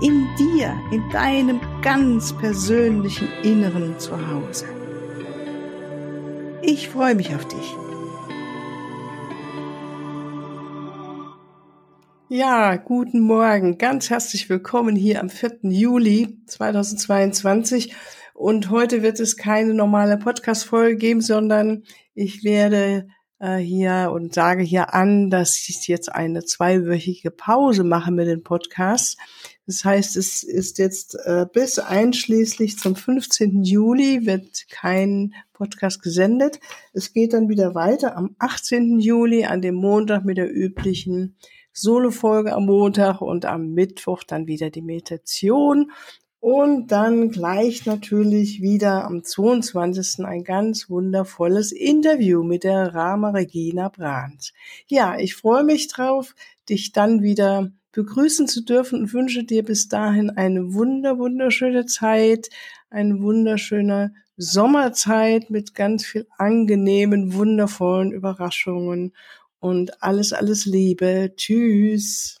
in dir, in deinem ganz persönlichen Inneren zu Hause. Ich freue mich auf dich. Ja, guten Morgen. Ganz herzlich willkommen hier am 4. Juli 2022. Und heute wird es keine normale Podcast-Folge geben, sondern ich werde äh, hier und sage hier an, dass ich jetzt eine zweiwöchige Pause mache mit den Podcasts. Das heißt, es ist jetzt äh, bis einschließlich zum 15. Juli wird kein Podcast gesendet. Es geht dann wieder weiter am 18. Juli an dem Montag mit der üblichen Solo-Folge am Montag und am Mittwoch dann wieder die Meditation. Und dann gleich natürlich wieder am 22. ein ganz wundervolles Interview mit der Rama Regina Brandt. Ja, ich freue mich drauf, dich dann wieder begrüßen zu dürfen und wünsche dir bis dahin eine wunder, wunderschöne Zeit, eine wunderschöne Sommerzeit mit ganz viel angenehmen, wundervollen Überraschungen und alles, alles Liebe. Tschüss.